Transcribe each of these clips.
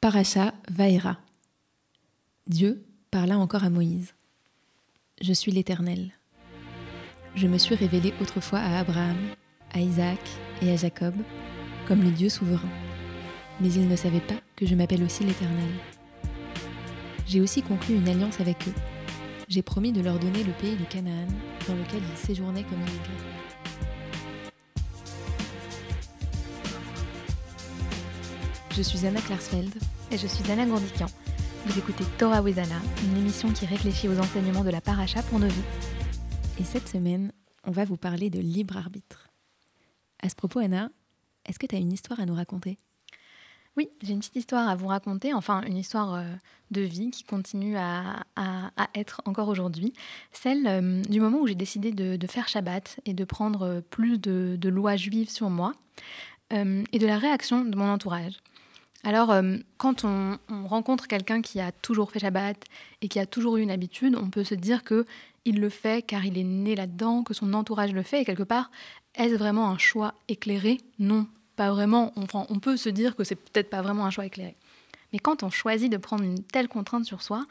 Paracha Vaera. Dieu parla encore à Moïse. Je suis l'Éternel. Je me suis révélé autrefois à Abraham, à Isaac et à Jacob comme le Dieu souverain. Mais ils ne savaient pas que je m'appelle aussi l'Éternel. J'ai aussi conclu une alliance avec eux. J'ai promis de leur donner le pays de Canaan dans lequel ils séjournaient comme immigrés. Je suis Anna Klarsfeld. Et je suis Anna Gourdikian. Vous écoutez Torah with Anna, une émission qui réfléchit aux enseignements de la paracha pour nos vies. Et cette semaine, on va vous parler de libre arbitre. À ce propos, Anna, est-ce que tu as une histoire à nous raconter? Oui, j'ai une petite histoire à vous raconter, enfin une histoire euh, de vie qui continue à, à- à être encore aujourd'hui. Celle euh, du moment où j'ai décidé de, de faire Shabbat et de prendre euh, plus de, de lois juives sur moi euh, et de la réaction de mon entourage. Alors, euh, quand on, on rencontre quelqu'un qui a toujours fait Shabbat et qui a toujours eu une habitude, on peut se dire que il le fait car il est né là-dedans, que son entourage le fait, et quelque part, est-ce vraiment un choix éclairé? Non, pas vraiment. On peut se dire que c'est peut-être pas vraiment un choix éclairé. Mais quand on choisit de prendre une telle contrainte sur soi,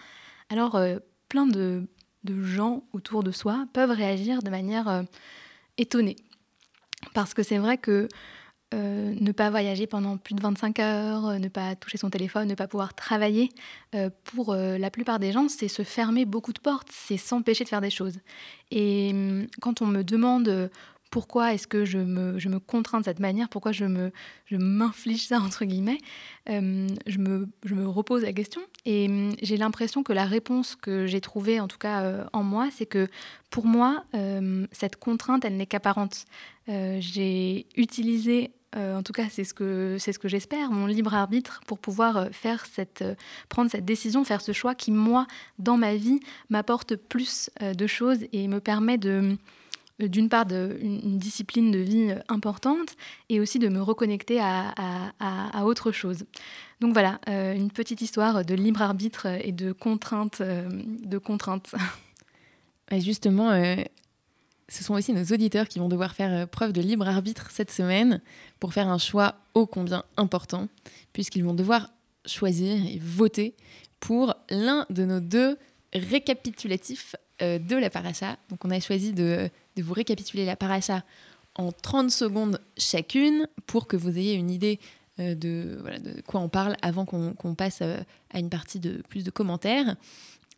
alors euh, plein de, de gens autour de soi peuvent réagir de manière euh, étonnée. Parce que c'est vrai que euh, ne pas voyager pendant plus de 25 heures, euh, ne pas toucher son téléphone, ne pas pouvoir travailler, euh, pour la plupart des gens, c'est se fermer beaucoup de portes, c'est s'empêcher de faire des choses. Et hum, quand on me demande pourquoi est-ce que je me, je me contrains de cette manière, pourquoi je me je m'inflige ça entre guillemets, je, me, je me repose la question et hum, j'ai l'impression que la réponse que j'ai trouvée, en tout cas en moi, c'est que pour moi, cette contrainte, elle n'est qu'apparente. J'ai utilisé, en tout cas c'est ce que, ce que j'espère, mon libre arbitre pour pouvoir euh, faire cette, euh, prendre cette décision, faire ce choix qui, moi, dans ma vie, m'apporte plus euh, de choses et me permet de euh, d'une part de, une, discipline de vie euh, importante et aussi de me reconnecter à, à- autre chose. Donc voilà, euh, une petite histoire de libre arbitre et de contraintes. euh, de contraintes. Et justement, euh, ce sont aussi nos auditeurs qui vont devoir faire euh, preuve de libre arbitre cette semaine pour faire un choix ô combien important, puisqu'ils vont devoir choisir et voter pour l'un de nos deux récapitulatifs euh, de la paracha. Donc on a choisi de, vous récapituler la paracha en 30 secondes chacune pour que vous ayez une idée euh, de, quoi on parle avant qu'on passe à une partie de plus de commentaires.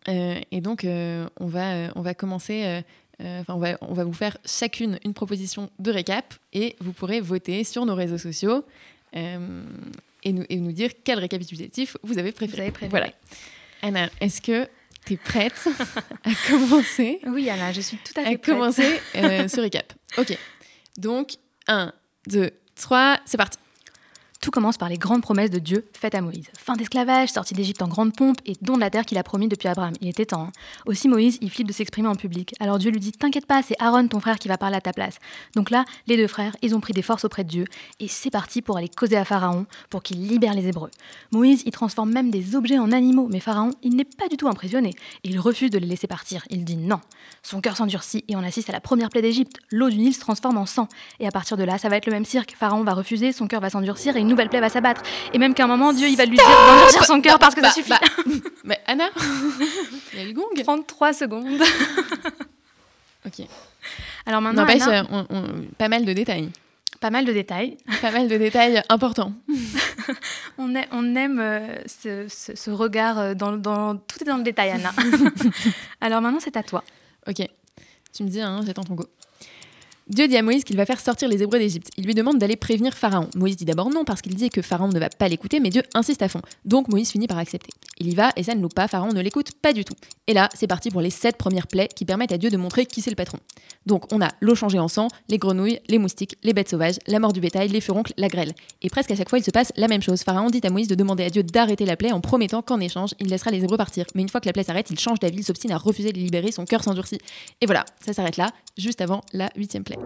Et donc, on, va, on va commencer, euh, on, va, on va vous faire chacune une proposition de récap et vous pourrez voter sur nos réseaux sociaux euh, et, nous, et nous dire quel récapitulatif vous avez préféré. Vous avez préféré. Voilà. Anna, est-ce que tu es prête à commencer, Oui, Anna, je suis tout à à fait prête. commencer euh, ce récap? Ok. Donc, 1, 2, 3, c'est parti. Tout commence par les grandes promesses de Dieu faites à Moïse. Fin d'esclavage, sortie d'Égypte en grande pompe et don de la terre qu'il a promis depuis Abraham. Il était temps. hein. Aussi Moïse, il flippe de s'exprimer en public. Alors Dieu lui dit T'inquiète pas, c'est Aaron, ton frère, qui va parler à ta place. Donc là, les deux frères, ils ont pris des forces auprès de Dieu et c'est parti pour aller causer à Pharaon pour qu'il libère les Hébreux. Moïse, il transforme même des objets en animaux, mais Pharaon, il n'est pas du tout impressionné. Il refuse de les laisser partir. Il dit non. Son cœur s'endurcit et on assiste à la première plaie d'Égypte. L'eau du Nil se transforme en sang. Et à partir de là, ça va être le même cirque. Pharaon va refuser, son cœur va s'endurcir et nouvelle plaie va s'abattre. Et même qu'à un moment, Dieu, il va lui dire d'endurcir son cœur parce que Bah, ça suffit. bah, mais Anna, il y a le gong. 33 secondes. Ok. Alors maintenant, N'empêche, Anna, on- on- pas mal de détails. pas mal de détails. Pas mal de détails importants. On, aime euh, ce, ce- ce regard euh, dans, dans- Tout est dans le détail, Anna. Alors maintenant, c'est à toi. Ok. Tu me dis, hein, j'attends ton go. Dieu dit à Moïse qu'il va faire sortir les Hébreux d'Égypte. Il lui demande d'aller prévenir Pharaon. Moïse dit d'abord non parce qu'il dit que Pharaon ne va pas l'écouter, mais Dieu insiste à fond. Donc Moïse finit par accepter. Il y va et ça ne loupe pas, Pharaon ne l'écoute pas du tout. Et là, c'est parti pour les sept premières plaies qui permettent à Dieu de montrer qui c'est le patron. Donc on a l'eau changée en sang, les grenouilles, les moustiques, les bêtes sauvages, la mort du bétail, les furoncles, la grêle. Et presque à chaque fois, il se passe la même chose. Pharaon dit à Moïse de demander à Dieu d'arrêter la plaie en promettant qu'en échange, il laissera les Hébreux partir. Mais une fois que la plaie s'arrête, il change d'avis, il s'obstine à refuser de libérer, son cœur s'endurcit. Et voilà, ça s'arrête là, juste avant la huitième plaie.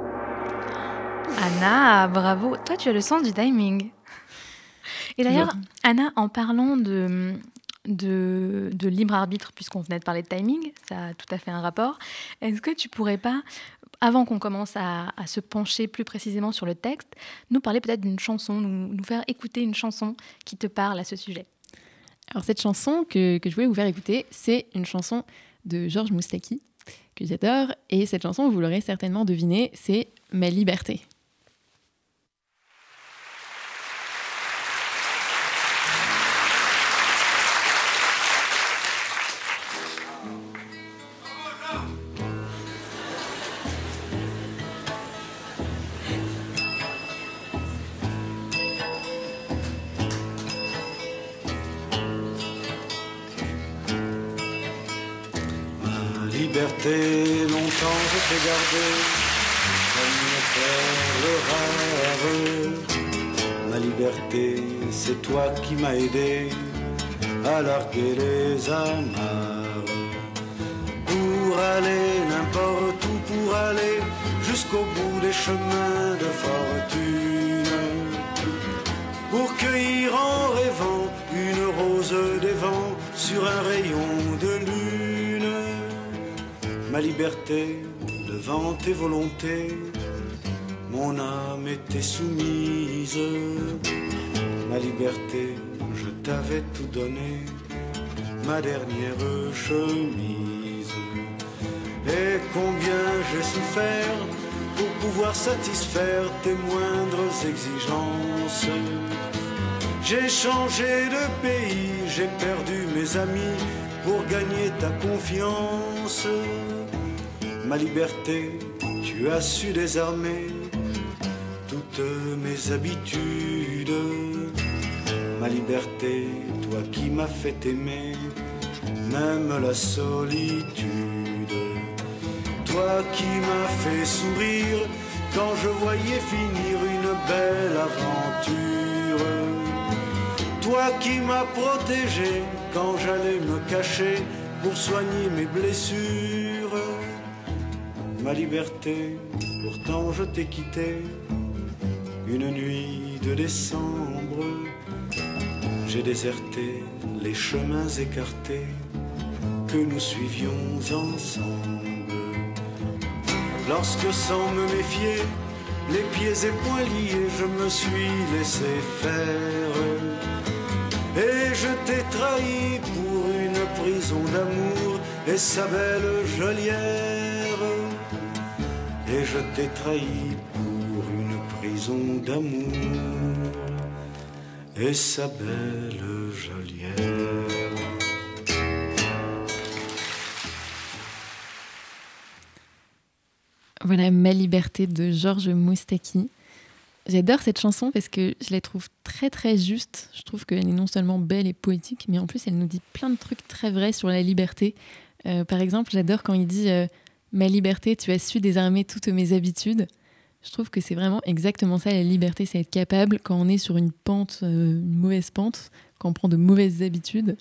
Anna, bravo. Toi, tu as le sens du timing. Et d'ailleurs. Anna, en parlant de, de, de libre arbitre, puisqu'on venait de parler de timing, ça a tout à fait un rapport, est-ce que tu pourrais pas, avant qu'on commence à, à se pencher plus précisément sur le texte, nous parler peut-être d'une chanson, nous, nous faire écouter une chanson qui te parle à ce sujet? Alors cette chanson que, que je voulais vous faire écouter, c'est une chanson de Georges Moustaki que j'adore. Et cette chanson, vous l'aurez certainement deviné, c'est Ma liberté. Qui m'as aidé à larguer les amarres. Pour aller n'importe où, pour aller jusqu'au bout des chemins de fortune. Pour cueillir en rêvant une rose des vents sur un rayon de lune ma liberté devant tes volontés. Mon âme était soumise, ma liberté, je t'avais tout donné, ma dernière chemise. Et combien j'ai souffert pour pouvoir satisfaire tes moindres exigences. J'ai changé de pays, j'ai perdu mes amis pour gagner ta confiance ma liberté, tu as su désarmer toutes mes habitudes. Ma liberté, toi qui m'as fait aimer, même la solitude. Toi qui m'as fait sourire quand je voyais finir une belle aventure. Toi qui m'as protégé quand j'allais me cacher pour soigner mes blessures ma liberté, pourtant je t'ai quitté une nuit de décembre. J'ai déserté les chemins écartés que nous suivions ensemble. Lorsque sans me méfier, les pieds liés, je me suis laissé faire. Et je t'ai trahi pour une prison d'amour et sa belle geôlière et je t'ai trahi pour une prison d'amour et sa belle. Voilà Ma liberté de Georges Moustaki. J'adore cette chanson parce que je la trouve très très juste. Je trouve qu'elle est non seulement belle et poétique, mais en plus elle nous dit plein de trucs très vrais sur la liberté. Euh, par exemple, j'adore quand il dit euh, Ma liberté, tu as su désarmer toutes mes habitudes. Je trouve que c'est vraiment exactement ça, la liberté, c'est être capable, quand on est sur une pente, euh, une mauvaise pente, quand on prend de mauvaises habitudes,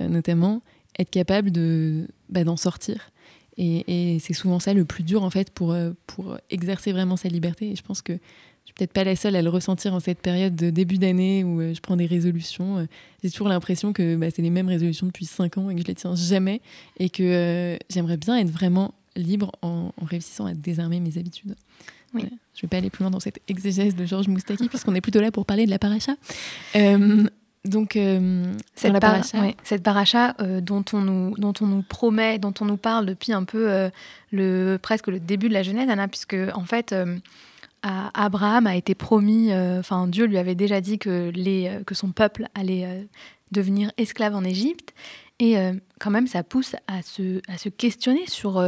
euh, notamment, être capable de bah, d'en sortir. Et, c'est souvent ça le plus dur, en fait, pour, euh, pour exercer vraiment sa liberté. Et je pense que je suis peut-être pas la seule à le ressentir en cette période de début d'année où je prends des résolutions. J'ai toujours l'impression que bah, c'est les mêmes résolutions depuis 5 ans et que je les tiens jamais. Et que j'aimerais bien être vraiment libre en, réussissant à désarmer mes habitudes. Oui. je ne vais pas aller plus loin dans cette exégèse de Georges Moustaki, puisqu'on est plutôt là pour parler de la paracha. Euh, donc, euh, cette, paracha. cette paracha euh, dont, on nous, dont on nous promet, dont on nous parle depuis un peu le, presque le début de la Genèse, Anna, puisque en fait, Abraham a été promis, enfin Dieu lui avait déjà dit que, les, que son peuple allait devenir esclave en Égypte. Et quand même, ça pousse à se, à se questionner sur,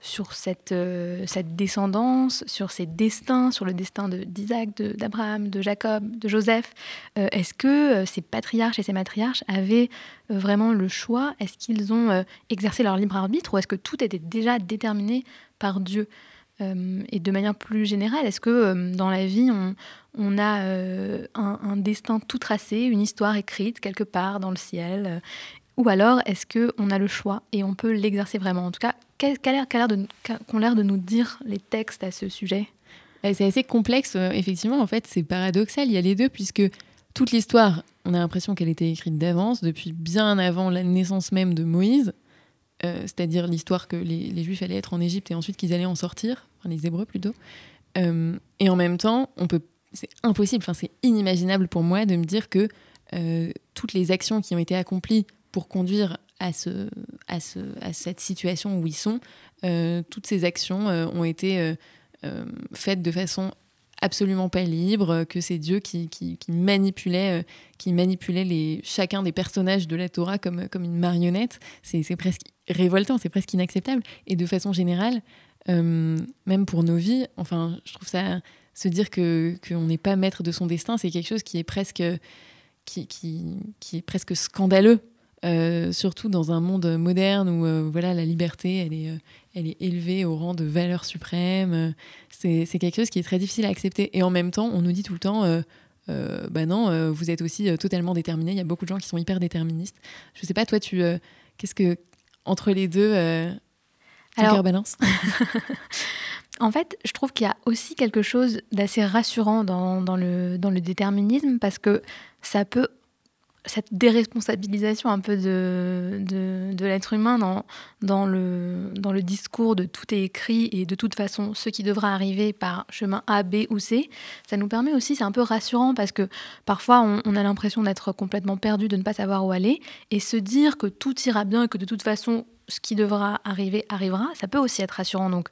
sur cette, euh, cette descendance, sur ses destins, sur le destin d'Isaac, d'Abraham, de, Jacob, de Joseph. Est-ce que ces patriarches et ces matriarches avaient vraiment le choix? Est-ce qu'ils ont exercé leur libre arbitre ou est-ce que tout était déjà déterminé par Dieu? Et de manière plus générale, est-ce que dans la vie, on, a un, destin tout tracé, une histoire écrite quelque part dans le ciel ou alors, est-ce qu'on a le choix et on peut l'exercer vraiment? En tout cas, qu'ont l'air de nous dire les textes à ce sujet? C'est assez complexe, euh, effectivement. En fait, c'est paradoxal. Il y a les deux, puisque toute l'histoire, on a l'impression qu'elle était écrite d'avance, depuis bien avant la naissance même de Moïse. Euh, c'est-à-dire l'histoire que les, Juifs allaient être en Égypte et ensuite qu'ils allaient en sortir, enfin les Hébreux plutôt. Euh, et en même temps, on peut, c'est impossible, enfin c'est inimaginable pour moi de me dire que toutes les actions qui ont été accomplies pour conduire à, ce, à, ce, à cette situation où ils sont, toutes ces actions ont été faites de façon absolument pas libre, que c'est Dieu qui, qui, manipulait, qui manipulait les, chacun des personnages de la Torah comme, comme une marionnette. C'est presque révoltant, c'est presque inacceptable. Et de façon générale, même pour nos vies, enfin, je trouve ça se dire qu'on n'est pas maître de son destin, c'est quelque chose qui est presque qui, qui, qui est presque scandaleux, euh, surtout dans un monde moderne où euh, voilà la liberté elle est euh, elle est élevée au rang de valeur suprême. c'est quelque chose qui est très difficile à accepter. Et en même temps, on nous dit tout le temps. bah non, vous êtes aussi totalement déterminé. Il y a beaucoup de gens qui sont hyper déterministes. Je sais pas, toi, tu, qu'est-ce que entre les deux, Alors, balance? En fait, je trouve qu'il y a aussi quelque chose d'assez rassurant dans, le, dans le déterminisme parce que ça peut cette déresponsabilisation un peu de, de, l'être humain dans, dans, le, dans le discours de tout est écrit et de toute façon ce qui devra arriver par chemin A, B ou C, ça nous permet aussi, c'est un peu rassurant parce que parfois on, on a l'impression d'être complètement perdu, de ne pas savoir où aller et se dire que tout ira bien et que de toute façon ce qui devra arriver arrivera, ça peut aussi être rassurant. Donc,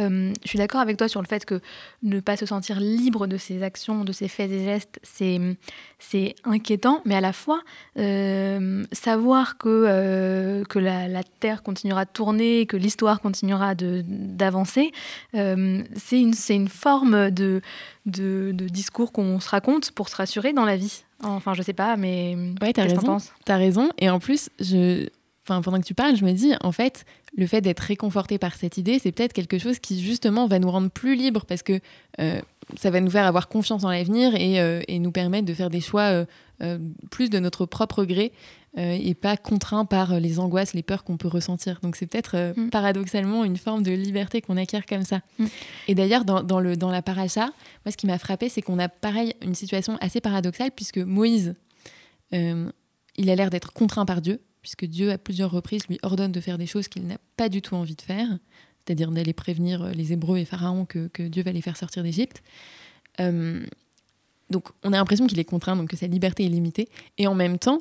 euh, je suis d'accord avec toi sur le fait que ne pas se sentir libre de ses actions, de ses faits et gestes, c'est, c'est inquiétant, mais à la fois, euh, savoir que, euh, que la, Terre continuera de tourner, que l'histoire continuera de, d'avancer, c'est, une, c'est une forme de, de, de discours qu'on se raconte pour se rassurer dans la vie. Enfin, je sais pas, mais ouais, t'as raison. T'as raison. Et en plus, je, pendant que tu parles, je me dis, en fait, le fait d'être réconforté par cette idée, c'est peut-être quelque chose qui, justement, va nous rendre plus libres parce que euh, ça va nous faire avoir confiance en l'avenir et, euh, nous permettre de faire des choix euh, plus de notre propre gré et pas contraints par les angoisses, les peurs qu'on peut ressentir. Donc, c'est peut-être mm. paradoxalement une forme de liberté qu'on acquiert comme ça. Mm. Et d'ailleurs, dans, le, dans la paracha, moi, ce qui m'a frappé, c'est qu'on a pareil une situation assez paradoxale puisque Moïse, il a l'air d'être contraint par Dieu puisque Dieu, à plusieurs reprises, lui ordonne de faire des choses qu'il n'a pas du tout envie de faire, c'est-à-dire d'aller prévenir euh, les Hébreux et Pharaon que, Dieu va les faire sortir d'Égypte. Euh, donc on a l'impression qu'il est contraint, donc que sa liberté est limitée. Et en même temps,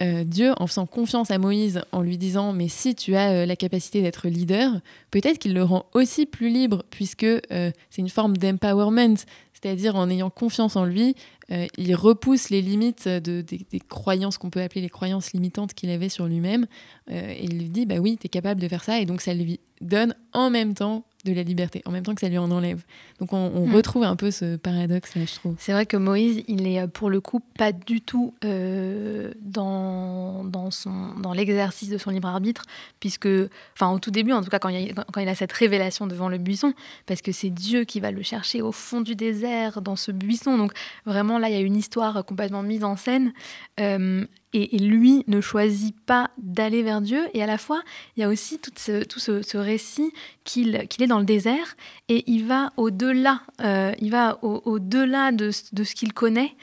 euh, Dieu, en faisant confiance à Moïse, en lui disant Mais si tu as la capacité d'être leader, peut-être qu'il le rend aussi plus libre, puisque c'est une forme d'empowerment, c'est-à-dire en ayant confiance en lui, euh, il repousse les limites de, des, croyances qu'on peut appeler les croyances limitantes qu'il avait sur lui-même. Euh, et il lui dit, bah oui, tu es capable de faire ça. Et donc ça lui donne en même temps de la liberté, en même temps que ça lui en enlève. Donc on, mm. retrouve un peu ce paradoxe là, je trouve. C'est vrai que Moïse, il est euh, pour le coup pas du tout euh, dans, dans, son, dans l'exercice de son libre arbitre, puisque, enfin au tout début, en tout cas quand il, a, quand il a cette révélation devant le buisson, parce que c'est Dieu qui va le chercher au fond du désert, dans ce buisson. Donc vraiment là, il y a une histoire complètement mise en scène. Euh, et, lui ne choisit pas d'aller vers Dieu. Et à la fois, il y a aussi tout ce, tout ce, récit qu'il est dans le désert et il va au-delà, euh, il va au-delà de, de, ce qu'il connaît.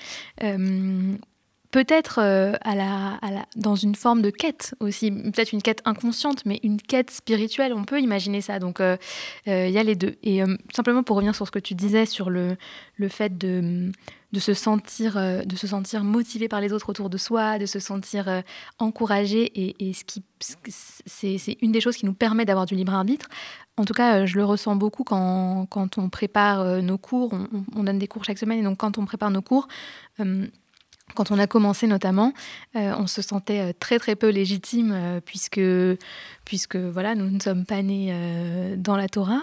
Euh, peut-être euh, dans une forme de quête aussi, peut-être une quête inconsciente, mais une quête spirituelle, on peut imaginer ça. Donc il y a les deux. Et simplement pour revenir sur ce que tu disais sur le, le fait de de se sentir, euh, de se sentir motivé par les autres autour de soi, de se sentir euh, encouragé. Et, ce c'est, une des choses qui nous permet d'avoir du libre arbitre. En tout cas, euh, je le ressens beaucoup quand, quand on prépare nos cours. On, donne des cours chaque semaine. Et donc, quand on prépare nos cours, quand on a commencé notamment, on se sentait très très peu légitime puisque puisque voilà, nous ne sommes pas nés euh, dans la Torah.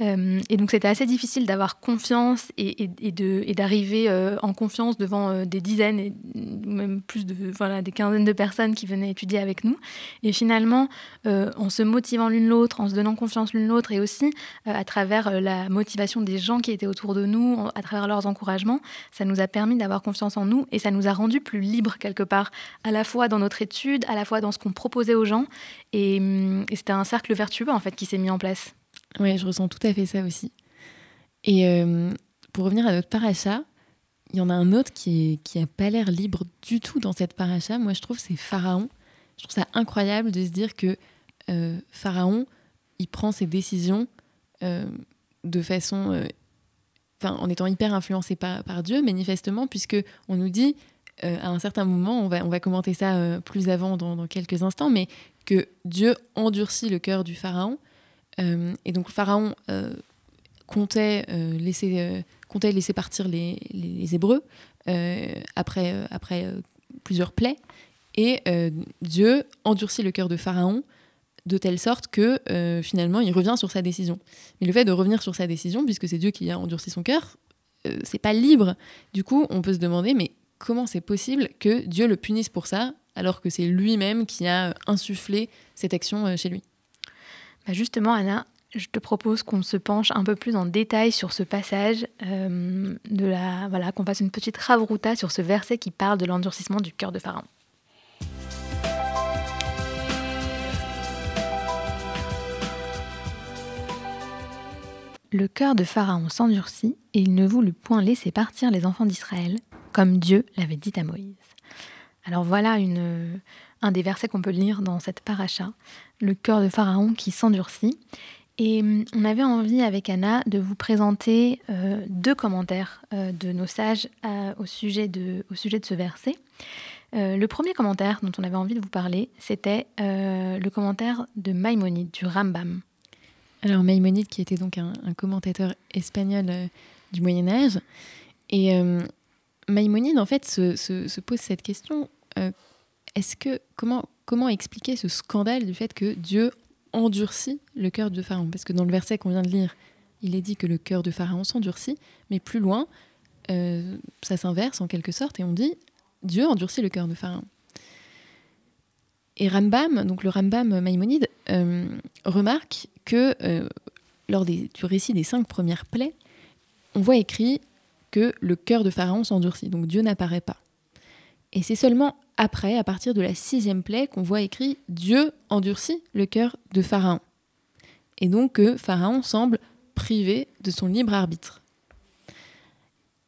Euh, et donc c'était assez difficile d'avoir confiance et, et, d'arriver euh, en confiance devant des dizaines, et même plus de voilà, des quinzaines de personnes qui venaient étudier avec nous. Et finalement, en se motivant l'une l'autre, en se donnant confiance l'une l'autre, et aussi à travers la motivation des gens qui étaient autour de nous, à travers leurs encouragements, ça nous a permis d'avoir confiance en nous et ça nous a rendu plus libres quelque part, à la fois dans notre étude, à la fois dans ce qu'on proposait aux gens. Et, c'était un cercle vertueux en fait qui s'est mis en place. Oui, je ressens tout à fait ça aussi. Et euh, pour revenir à notre paracha, il y en a un autre qui, n'a qui pas l'air libre du tout dans cette paracha. Moi, je trouve c'est Pharaon. Je trouve ça incroyable de se dire que euh, Pharaon, il prend ses décisions euh, de façon, enfin, en étant hyper influencé par, par Dieu, manifestement, puisque on nous dit à un certain moment, on va, on va commenter ça plus avant dans, quelques instants, mais que Dieu endurcit le cœur du Pharaon. et donc le Pharaon comptait, laisser, comptait laisser partir les, les Hébreux après, après plusieurs plaies. Et Dieu endurcit le cœur de Pharaon de telle sorte que euh, finalement il revient sur sa décision. Mais le fait de revenir sur sa décision, puisque c'est Dieu qui a endurci son cœur, euh, c'est pas libre. Du coup, on peut se demander, mais comment c'est possible que Dieu le punisse pour ça, alors que c'est lui-même qui a insufflé cette action euh, chez lui bah Justement, Anna, je te propose qu'on se penche un peu plus en détail sur ce passage, la, voilà, qu'on fasse une petite ravruta sur ce verset qui parle de l'endurcissement du cœur de Pharaon. Le cœur de Pharaon s'endurcit et il ne voulut point laisser partir les enfants d'Israël, comme Dieu l'avait dit à Moïse. Alors voilà un des versets qu'on peut lire dans cette paracha, le cœur de Pharaon qui s'endurcit. Et hum, on avait envie avec Anna de vous présenter euh, deux commentaires euh, de nos sages euh, au, sujet de, au sujet de ce verset. le premier commentaire dont on avait envie de vous parler, c'était le commentaire de Maïmonide, du Rambam. Alors Maïmonide, qui était donc un, commentateur espagnol du Moyen Âge, et euh, Maïmonide en fait se, pose cette question euh, est-ce que comment comment expliquer ce scandale du fait que Dieu endurcit le cœur de Pharaon? Parce que dans le verset qu'on vient de lire, il est dit que le cœur de Pharaon s'endurcit, mais plus loin, ça s'inverse en quelque sorte et on dit Dieu endurcit le cœur de Pharaon. Et Rambam, donc le Rambam Maïmonide, remarque que euh, lors du récit des cinq premières plaies, on voit écrit que le cœur de Pharaon s'endurcit, donc Dieu n'apparaît pas. Et c'est seulement après, à partir de la sixième plaie, qu'on voit écrit Dieu endurcit le cœur de Pharaon. Et donc que Pharaon semble privé de son libre arbitre.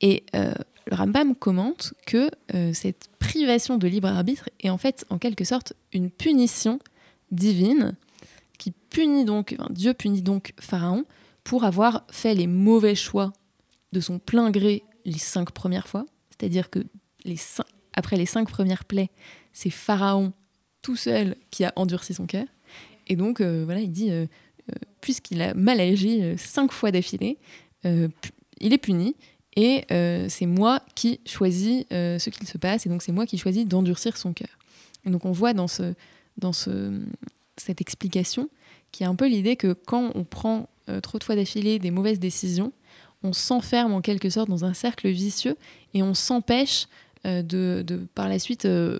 Et euh, le Rambam commente que euh, cette privation de libre arbitre est en fait en quelque sorte une punition divine qui punit donc, Dieu punit donc Pharaon pour avoir fait les mauvais choix de son plein gré les cinq premières fois. C'est-à-dire que les après les cinq premières plaies, c'est Pharaon tout seul qui a endurci son cœur. Et donc, euh, voilà, il dit, euh, euh, puisqu'il a mal agi cinq fois d'affilée, il est puni. Et c'est moi qui choisis ce qu'il se passe. Et donc, c'est moi qui choisis d'endurcir son cœur. Et donc, on voit dans ce, dans ce, cette explication, qui est un peu l'idée que quand on prend trop de fois d'affilée des mauvaises décisions, on s'enferme en quelque sorte dans un cercle vicieux et on s'empêche euh, de, par la suite euh,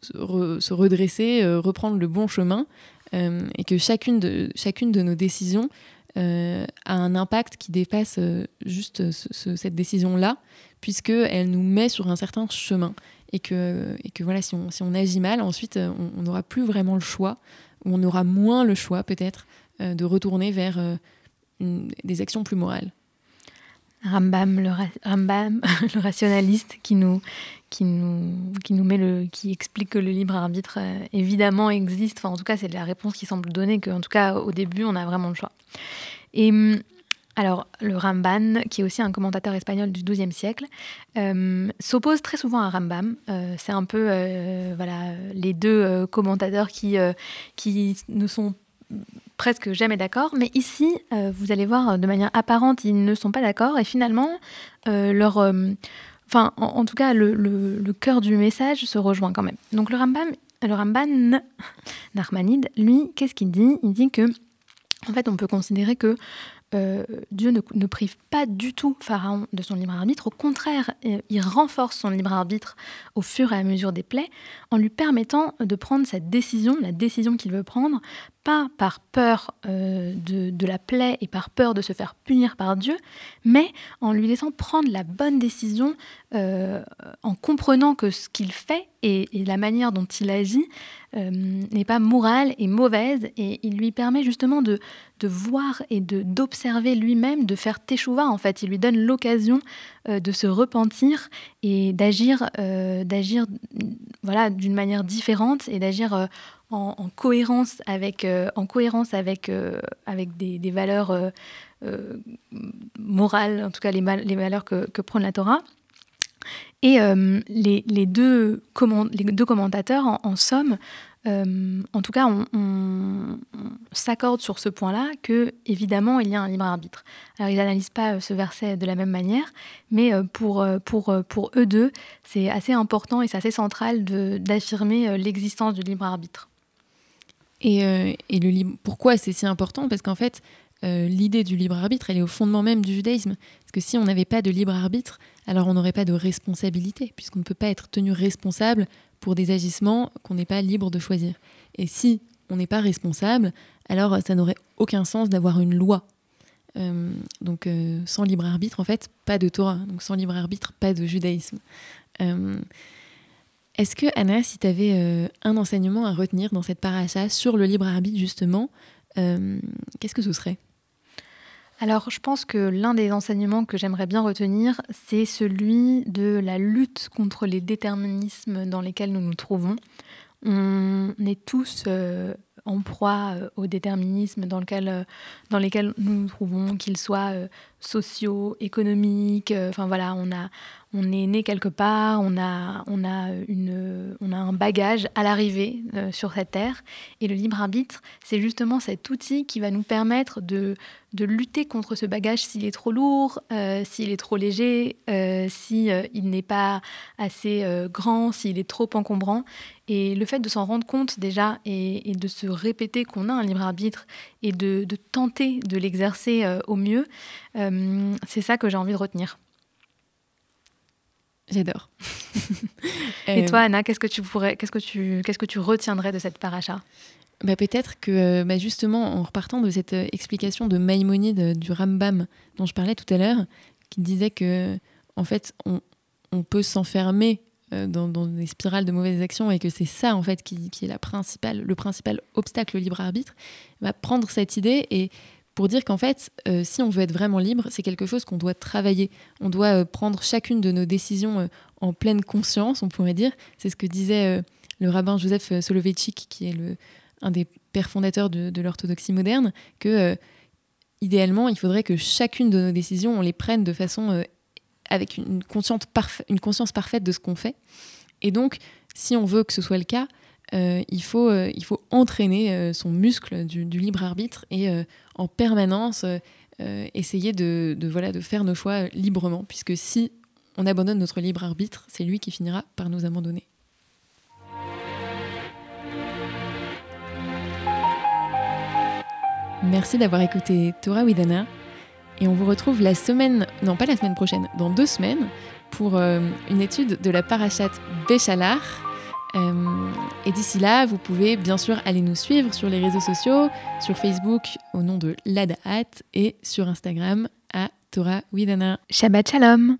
se, redresser, reprendre le bon chemin, et que chacune de, chacune de nos décisions a un impact qui dépasse juste cette décision-là, puisqu'elle nous met sur un certain chemin. Et que, et que voilà, si on, si on agit mal, ensuite, on n'aura plus vraiment le choix on aura moins le choix peut-être euh, de retourner vers euh, des actions plus morales. Rambam, le, Rambam, le rationaliste qui nous, qui, nous, qui nous met le, qui explique que le libre arbitre euh, évidemment existe. Enfin, en tout cas, c'est la réponse qui semble donner qu'en tout cas, au début, on a vraiment le choix. Et hum, alors, le Ramban, qui est aussi un commentateur espagnol du XIIe siècle, euh, s'oppose très souvent à Rambam. Euh, c'est un peu euh, voilà, les deux commentateurs qui, qui ne sont presque jamais d'accord. Mais ici, vous allez voir, de manière apparente, ils ne sont pas d'accord. Et finalement, leur... Enfin, en, tout cas, le, cœur du message se rejoint quand même. Donc le Rambam, le Ramban Narmanide, lui, qu'est-ce qu'il dit? Il dit que, en fait, on peut considérer que euh, Dieu ne, prive pas du tout Pharaon de son libre arbitre. Au contraire, euh, il renforce son libre arbitre au fur et à mesure des plaies en lui permettant de prendre cette décision, la décision qu'il veut prendre, pas par peur euh, de, la plaie et par peur de se faire punir par Dieu, mais en lui laissant prendre la bonne décision, en comprenant que ce qu'il fait et, la manière dont il agit n'est pas morale et mauvaise, et il lui permet justement de, de voir et de d'observer lui-même, de faire teshuva en fait. Il lui donne l'occasion euh, de se repentir et d'agir euh, d'agir voilà d'une manière différente et d'agir euh, en, cohérence avec en cohérence avec avec des, valeurs morales, en tout cas les, les valeurs que, que prône la Torah. Et les, deux les deux commentateurs, en somme, euh, en tout cas, on, s'accorde sur ce point-là que, évidemment, il y a un libre arbitre. Alors, ils n'analysent pas euh, ce verset de la même manière, mais euh, pour, pour, pour eux deux, c'est assez important et c'est assez central d'affirmer l'existence du libre arbitre. Et, et le pourquoi c'est si important? Parce qu'en fait, l'idée du libre arbitre, elle est au fondement même du judaïsme. Parce que si on n'avait pas de libre arbitre, alors on n'aurait pas de responsabilité, puisqu'on ne peut pas être tenu responsable pour des agissements qu'on n'est pas libre de choisir. Et si on n'est pas responsable, alors ça n'aurait aucun sens d'avoir une loi. Euh, donc euh, sans libre arbitre, en fait, pas de Torah. Donc sans libre arbitre, pas de judaïsme. Euh, est-ce que, Anna, si tu avais un enseignement à retenir dans cette paracha sur le libre arbitre, justement, qu'est-ce que ce serait? Alors, je pense que l'un des enseignements que j'aimerais bien retenir, c'est celui de la lutte contre les déterminismes dans lesquels nous nous trouvons. On est tous euh, en proie euh, au déterminisme dans, lequel, euh, dans lesquels nous nous trouvons, qu'ils soient sociaux, économiques. Enfin voilà, on, a, on est né quelque part, on a, on a, une, on a un bagage à l'arrivée euh, sur cette terre. Et le libre arbitre, c'est justement cet outil qui va nous permettre de, de lutter contre ce bagage s'il est trop lourd, euh, s'il est trop léger, euh, s'il n'est pas assez grand, s'il est trop encombrant. Et le fait de s'en rendre compte déjà et, de se répéter qu'on a un libre arbitre et de tenter de l'exercer au mieux, c'est ça que j'ai envie de retenir. J'adore. Et toi, Anna, qu'est-ce que tu pourrais, qu'est-ce que tu, qu'est-ce que tu retiendrais de cette paracha? Bah, peut-être que euh, bah, justement, en repartant de cette euh, explication de Maïmonide du Rambam dont je parlais tout à l'heure, qui disait que en fait, on, on peut s'enfermer euh, dans, dans, des spirales de mauvaises actions et que c'est ça en fait qui, qui, est la principale, le principal obstacle au libre arbitre, bah, prendre cette idée et pour dire qu'en fait, euh, si on veut être vraiment libre, c'est quelque chose qu'on doit travailler. On doit euh, prendre chacune de nos décisions euh, en pleine conscience, on pourrait dire. C'est ce que disait le rabbin Joseph Soloveitchik, qui est un des pères fondateurs de, l'orthodoxie moderne, que idéalement, il faudrait que chacune de nos décisions, on les prenne de façon avec une une conscience parfaite de ce qu'on fait. Et donc, si on veut que ce soit le cas, euh, il, faut, euh, il faut entraîner euh, son muscle du, libre arbitre et en permanence essayer de, voilà, de faire nos choix librement, puisque si on abandonne notre libre arbitre, c'est lui qui finira par nous abandonner. Merci d'avoir écouté Torah Widana. Et on vous retrouve la semaine, non pas la semaine prochaine, dans deux semaines, pour une étude de la parachat Béchalar, et d'ici là, vous pouvez bien sûr aller nous suivre sur les réseaux sociaux, sur Facebook au nom de Ladahat et sur Instagram à Torah Widana. Shabbat Shalom